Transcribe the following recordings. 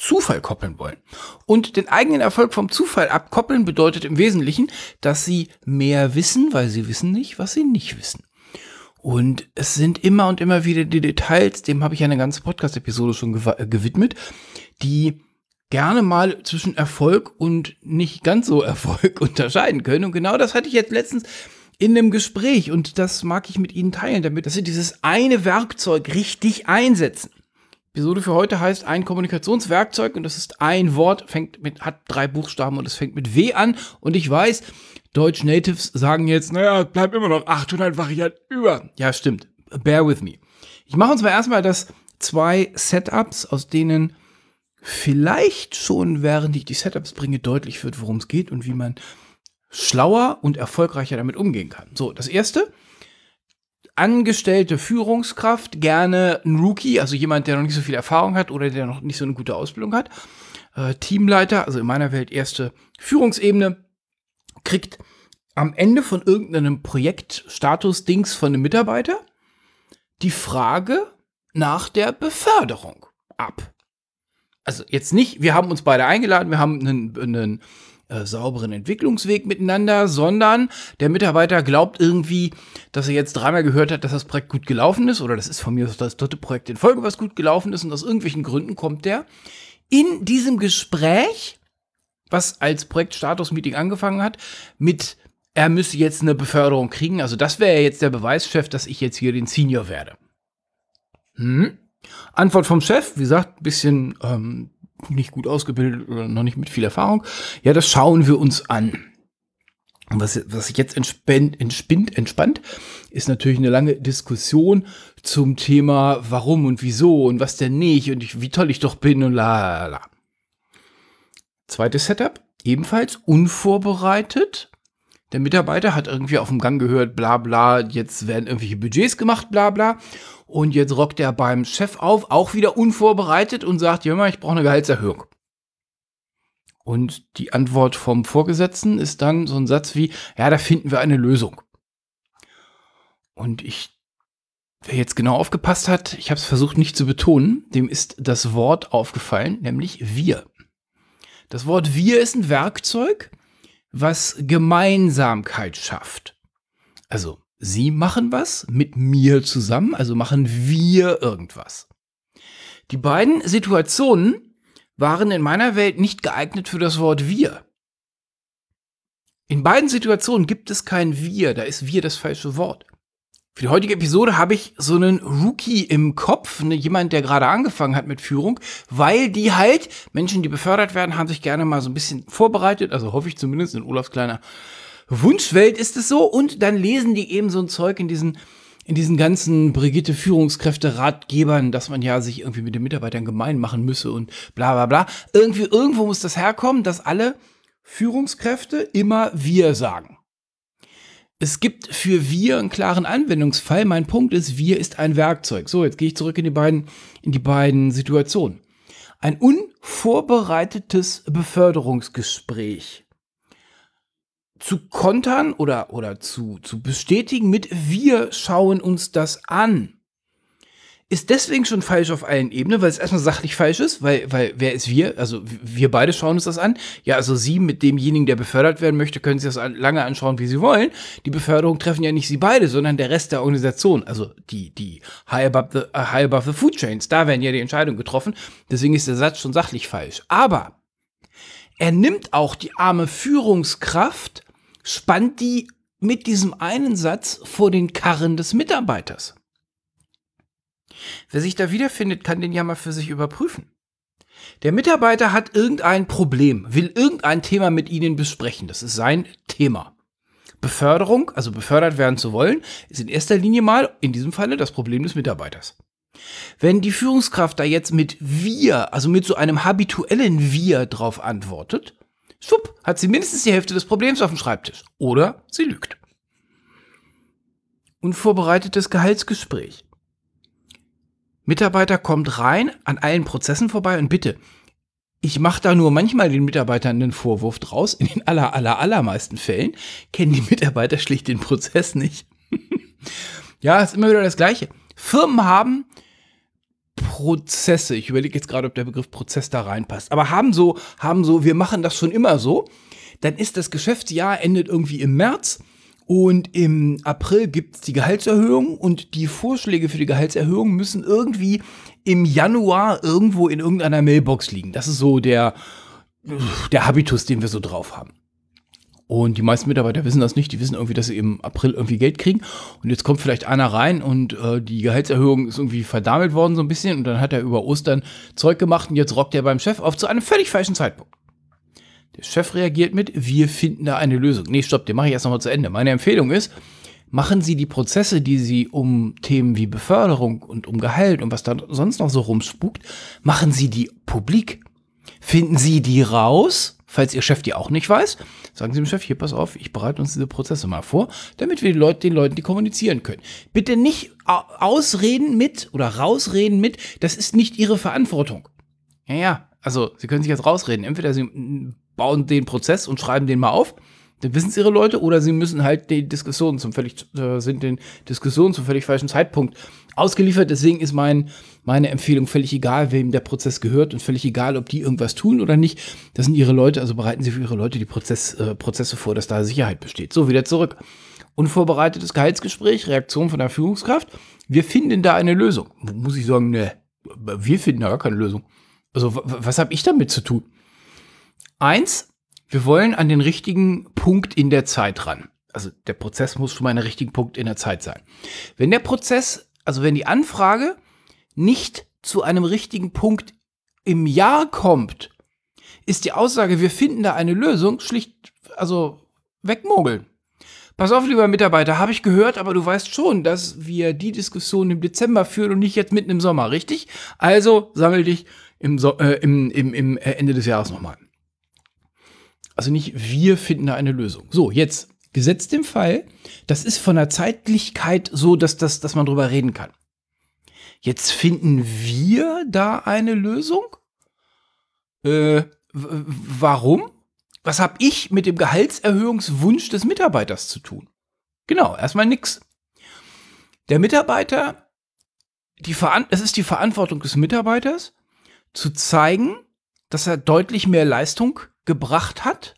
Zufall koppeln wollen. Und den eigenen Erfolg vom Zufall abkoppeln bedeutet im Wesentlichen, dass sie mehr wissen, weil sie wissen nicht, was sie nicht wissen. Und es sind immer und immer wieder die Details, dem habe ich eine ganze Podcast-Episode schon gew gewidmet, die gerne mal zwischen Erfolg und nicht ganz so Erfolg unterscheiden können. Und genau das hatte ich jetzt letztens in einem Gespräch und das mag ich mit Ihnen teilen, damit dass Sie dieses eine Werkzeug richtig einsetzen. Episode für heute heißt ein Kommunikationswerkzeug und das ist ein Wort, fängt mit, hat drei Buchstaben und es fängt mit W an. Und ich weiß, Deutsch Natives sagen jetzt, naja, bleibt immer noch 800 Varianten über. Ja, stimmt. Bear with me. Ich mache uns mal erstmal das zwei Setups, aus denen vielleicht schon, während ich die Setups bringe, deutlich wird, worum es geht und wie man schlauer und erfolgreicher damit umgehen kann. So, das erste angestellte Führungskraft, gerne ein Rookie, also jemand, der noch nicht so viel Erfahrung hat oder der noch nicht so eine gute Ausbildung hat. Äh, Teamleiter, also in meiner Welt erste Führungsebene, kriegt am Ende von irgendeinem Projektstatus-Dings von einem Mitarbeiter die Frage nach der Beförderung ab. Also jetzt nicht, wir haben uns beide eingeladen, wir haben einen, einen äh, sauberen Entwicklungsweg miteinander, sondern der Mitarbeiter glaubt irgendwie, dass er jetzt dreimal gehört hat, dass das Projekt gut gelaufen ist oder das ist von mir das dritte Projekt in Folge, was gut gelaufen ist und aus irgendwelchen Gründen kommt der in diesem Gespräch, was als Projektstatus-Meeting angefangen hat, mit er müsse jetzt eine Beförderung kriegen. Also das wäre jetzt der Beweischef, dass ich jetzt hier den Senior werde. Hm? Antwort vom Chef, wie gesagt, ein bisschen ähm, nicht gut ausgebildet oder noch nicht mit viel Erfahrung. Ja, das schauen wir uns an. Was, was sich jetzt entspannt, entspinnt, entspannt, ist natürlich eine lange Diskussion zum Thema warum und wieso und was denn nicht und ich, wie toll ich doch bin und la la la. Zweites Setup, ebenfalls unvorbereitet. Der Mitarbeiter hat irgendwie auf dem Gang gehört, bla bla, jetzt werden irgendwelche Budgets gemacht, bla bla. Und jetzt rockt er beim Chef auf, auch wieder unvorbereitet und sagt, ja, ich brauche eine Gehaltserhöhung. Und die Antwort vom Vorgesetzten ist dann so ein Satz wie, ja, da finden wir eine Lösung. Und ich, wer jetzt genau aufgepasst hat, ich habe es versucht nicht zu betonen, dem ist das Wort aufgefallen, nämlich wir. Das Wort wir ist ein Werkzeug, was Gemeinsamkeit schafft. Also Sie machen was mit mir zusammen, also machen wir irgendwas. Die beiden Situationen waren in meiner Welt nicht geeignet für das Wort wir. In beiden Situationen gibt es kein wir, da ist wir das falsche Wort. Für die heutige Episode habe ich so einen Rookie im Kopf, ne, jemand, der gerade angefangen hat mit Führung, weil die halt, Menschen, die befördert werden, haben sich gerne mal so ein bisschen vorbereitet, also hoffe ich zumindest in Olafs kleiner Wunschwelt ist es so und dann lesen die eben so ein Zeug in diesen in diesen ganzen Brigitte Führungskräfte Ratgebern, dass man ja sich irgendwie mit den Mitarbeitern gemein machen müsse und bla bla bla. Irgendwie irgendwo muss das herkommen, dass alle Führungskräfte immer wir sagen. Es gibt für wir einen klaren Anwendungsfall. Mein Punkt ist, wir ist ein Werkzeug. So, jetzt gehe ich zurück in die beiden in die beiden Situationen. Ein unvorbereitetes Beförderungsgespräch zu kontern oder, oder zu, zu bestätigen mit wir schauen uns das an. Ist deswegen schon falsch auf allen Ebenen, weil es erstmal sachlich falsch ist, weil, weil wer ist wir? Also wir beide schauen uns das an. Ja, also Sie mit demjenigen, der befördert werden möchte, können sich das lange anschauen, wie Sie wollen. Die Beförderung treffen ja nicht Sie beide, sondern der Rest der Organisation. Also die, die high above the, uh, high above the food chains. Da werden ja die Entscheidungen getroffen. Deswegen ist der Satz schon sachlich falsch. Aber er nimmt auch die arme Führungskraft spannt die mit diesem einen Satz vor den Karren des Mitarbeiters. Wer sich da wiederfindet, kann den ja mal für sich überprüfen. Der Mitarbeiter hat irgendein Problem, will irgendein Thema mit Ihnen besprechen. Das ist sein Thema. Beförderung, also befördert werden zu wollen, ist in erster Linie mal in diesem Falle das Problem des Mitarbeiters. Wenn die Führungskraft da jetzt mit wir, also mit so einem habituellen wir drauf antwortet, schwupp, hat sie mindestens die Hälfte des Problems auf dem Schreibtisch. Oder sie lügt. Unvorbereitetes Gehaltsgespräch. Mitarbeiter kommt rein, an allen Prozessen vorbei und bitte, ich mache da nur manchmal den Mitarbeitern einen Vorwurf draus. In den aller, aller, allermeisten Fällen kennen die Mitarbeiter schlicht den Prozess nicht. ja, ist immer wieder das Gleiche. Firmen haben Prozesse. Ich überlege jetzt gerade, ob der Begriff Prozess da reinpasst. Aber haben so, haben so, wir machen das schon immer so. Dann ist das Geschäftsjahr endet irgendwie im März und im April gibt es die Gehaltserhöhung und die Vorschläge für die Gehaltserhöhung müssen irgendwie im Januar irgendwo in irgendeiner Mailbox liegen. Das ist so der, der Habitus, den wir so drauf haben. Und die meisten Mitarbeiter wissen das nicht. Die wissen irgendwie, dass sie im April irgendwie Geld kriegen. Und jetzt kommt vielleicht einer rein und äh, die Gehaltserhöhung ist irgendwie verdammelt worden so ein bisschen. Und dann hat er über Ostern Zeug gemacht und jetzt rockt er beim Chef auf zu einem völlig falschen Zeitpunkt. Der Chef reagiert mit, wir finden da eine Lösung. Nee, stopp, den mache ich erst nochmal zu Ende. Meine Empfehlung ist, machen Sie die Prozesse, die Sie um Themen wie Beförderung und um Gehalt und was da sonst noch so rumspukt, machen Sie die publik. Finden Sie die raus, falls Ihr Chef die auch nicht weiß. Sagen Sie dem Chef, hier, pass auf, ich bereite uns diese Prozesse mal vor, damit wir die Leute, den Leuten die kommunizieren können. Bitte nicht ausreden mit oder rausreden mit, das ist nicht Ihre Verantwortung. Ja, ja, also Sie können sich jetzt rausreden. Entweder Sie bauen den Prozess und schreiben den mal auf. Dann wissen es ihre Leute oder sie müssen halt die Diskussionen zum völlig, äh, sind den Diskussionen zum völlig falschen Zeitpunkt ausgeliefert. Deswegen ist mein, meine Empfehlung völlig egal, wem der Prozess gehört und völlig egal, ob die irgendwas tun oder nicht. Das sind ihre Leute, also bereiten sie für ihre Leute die Prozess, äh, Prozesse vor, dass da Sicherheit besteht. So, wieder zurück. Unvorbereitetes Gehaltsgespräch, Reaktion von der Führungskraft. Wir finden da eine Lösung. Muss ich sagen, ne, wir finden da gar keine Lösung. Also, was habe ich damit zu tun? Eins, wir wollen an den richtigen Punkt in der Zeit ran. Also der Prozess muss schon mal an den richtigen Punkt in der Zeit sein. Wenn der Prozess, also wenn die Anfrage nicht zu einem richtigen Punkt im Jahr kommt, ist die Aussage, wir finden da eine Lösung, schlicht, also wegmogeln. Pass auf, lieber Mitarbeiter, habe ich gehört, aber du weißt schon, dass wir die Diskussion im Dezember führen und nicht jetzt mitten im Sommer, richtig? Also sammel dich im, so äh, im, im, im Ende des Jahres nochmal. Also nicht wir finden da eine Lösung. So, jetzt gesetzt im Fall, das ist von der Zeitlichkeit so, dass, das, dass man drüber reden kann. Jetzt finden wir da eine Lösung? Äh, warum? Was habe ich mit dem Gehaltserhöhungswunsch des Mitarbeiters zu tun? Genau, erstmal nix. Der Mitarbeiter, die es ist die Verantwortung des Mitarbeiters, zu zeigen, dass er deutlich mehr Leistung gebracht hat,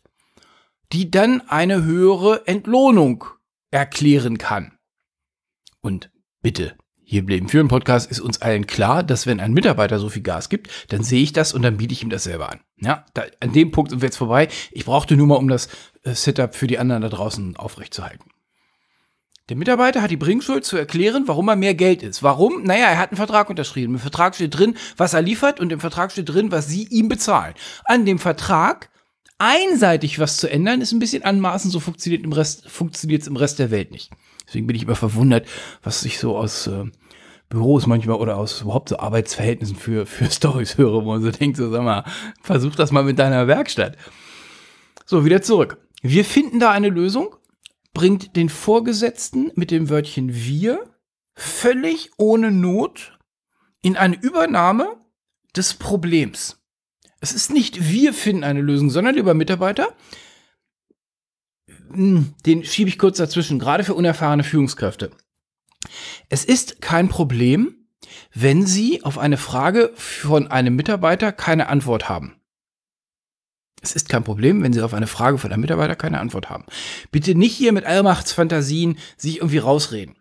die dann eine höhere Entlohnung erklären kann. Und bitte, hier bleiben für den Podcast ist uns allen klar, dass wenn ein Mitarbeiter so viel Gas gibt, dann sehe ich das und dann biete ich ihm das selber an. Ja, da, an dem Punkt sind wir jetzt vorbei. Ich brauchte nur mal, um das äh, Setup für die anderen da draußen aufrechtzuerhalten. Der Mitarbeiter hat die Bringschuld zu erklären, warum er mehr Geld ist. Warum? Naja, er hat einen Vertrag unterschrieben. Im Vertrag steht drin, was er liefert und im Vertrag steht drin, was sie ihm bezahlen. An dem Vertrag einseitig was zu ändern, ist ein bisschen anmaßend, so funktioniert im Rest, funktioniert es im Rest der Welt nicht. Deswegen bin ich immer verwundert, was ich so aus äh, Büros manchmal oder aus überhaupt so Arbeitsverhältnissen für, für Stories höre, wo man so denkt, so sag mal, versuch das mal mit deiner Werkstatt. So, wieder zurück. Wir finden da eine Lösung, bringt den Vorgesetzten mit dem Wörtchen wir völlig ohne Not in eine Übernahme des Problems. Es ist nicht wir finden eine Lösung, sondern lieber Mitarbeiter, hm, den schiebe ich kurz dazwischen, gerade für unerfahrene Führungskräfte. Es ist kein Problem, wenn Sie auf eine Frage von einem Mitarbeiter keine Antwort haben. Es ist kein Problem, wenn Sie auf eine Frage von einem Mitarbeiter keine Antwort haben. Bitte nicht hier mit Allmachtsfantasien sich irgendwie rausreden.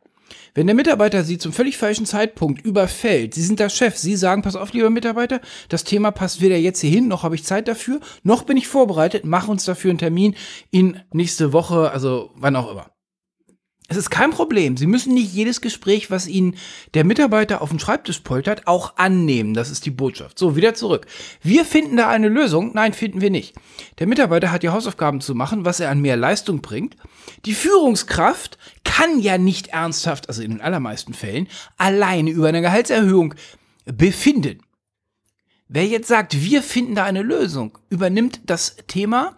Wenn der Mitarbeiter Sie zum völlig falschen Zeitpunkt überfällt, Sie sind der Chef, Sie sagen, pass auf, lieber Mitarbeiter, das Thema passt weder jetzt hierhin, noch habe ich Zeit dafür, noch bin ich vorbereitet, mach uns dafür einen Termin in nächste Woche, also wann auch immer. Es ist kein Problem. Sie müssen nicht jedes Gespräch, was Ihnen der Mitarbeiter auf den Schreibtisch poltert, auch annehmen. Das ist die Botschaft. So, wieder zurück. Wir finden da eine Lösung. Nein, finden wir nicht. Der Mitarbeiter hat die Hausaufgaben zu machen, was er an mehr Leistung bringt. Die Führungskraft kann ja nicht ernsthaft, also in den allermeisten Fällen, alleine über eine Gehaltserhöhung befinden. Wer jetzt sagt, wir finden da eine Lösung, übernimmt das Thema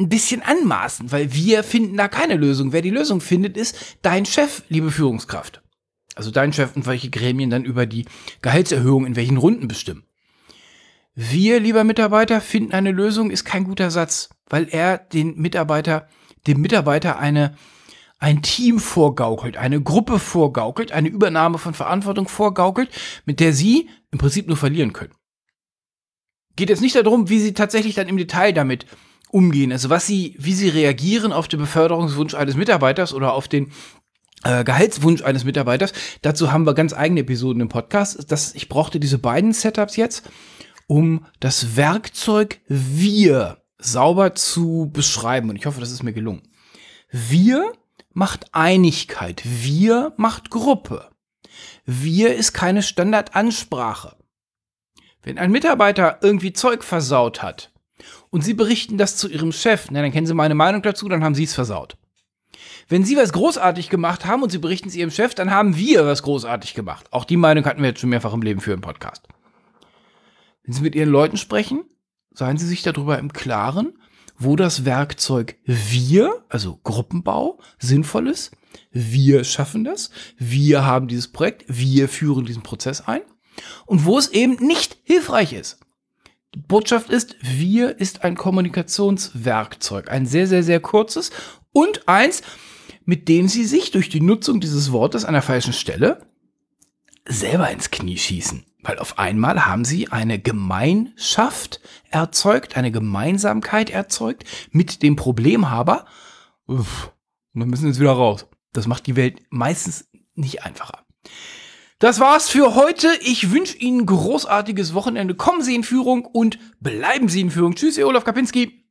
ein bisschen anmaßen, weil wir finden da keine Lösung. Wer die Lösung findet, ist dein Chef, liebe Führungskraft. Also dein Chef und welche Gremien dann über die Gehaltserhöhung in welchen Runden bestimmen. Wir, lieber Mitarbeiter, finden eine Lösung, ist kein guter Satz, weil er den Mitarbeiter, dem Mitarbeiter eine, ein Team vorgaukelt, eine Gruppe vorgaukelt, eine Übernahme von Verantwortung vorgaukelt, mit der sie im Prinzip nur verlieren können. Geht jetzt nicht darum, wie sie tatsächlich dann im Detail damit umgehen, also was sie, wie sie reagieren auf den Beförderungswunsch eines Mitarbeiters oder auf den äh, Gehaltswunsch eines Mitarbeiters. Dazu haben wir ganz eigene Episoden im Podcast. Das, ich brauchte diese beiden Setups jetzt um das Werkzeug wir sauber zu beschreiben. Und ich hoffe, das ist mir gelungen. Wir macht Einigkeit. Wir macht Gruppe. Wir ist keine Standardansprache. Wenn ein Mitarbeiter irgendwie Zeug versaut hat und Sie berichten das zu Ihrem Chef, na, dann kennen Sie meine Meinung dazu, dann haben Sie es versaut. Wenn Sie was großartig gemacht haben und Sie berichten es Ihrem Chef, dann haben wir was großartig gemacht. Auch die Meinung hatten wir jetzt schon mehrfach im Leben für einen Podcast. Wenn Sie mit Ihren Leuten sprechen, seien Sie sich darüber im Klaren, wo das Werkzeug wir, also Gruppenbau, sinnvoll ist. Wir schaffen das. Wir haben dieses Projekt. Wir führen diesen Prozess ein. Und wo es eben nicht hilfreich ist. Botschaft ist, wir ist ein Kommunikationswerkzeug. Ein sehr, sehr, sehr kurzes und eins, mit dem Sie sich durch die Nutzung dieses Wortes an der falschen Stelle selber ins Knie schießen. Weil auf einmal haben sie eine Gemeinschaft erzeugt, eine Gemeinsamkeit erzeugt mit dem Problemhaber. Uff, und dann müssen sie jetzt wieder raus. Das macht die Welt meistens nicht einfacher. Das war's für heute. Ich wünsche Ihnen großartiges Wochenende. Kommen Sie in Führung und bleiben Sie in Führung. Tschüss, Ihr Olaf Kapinski.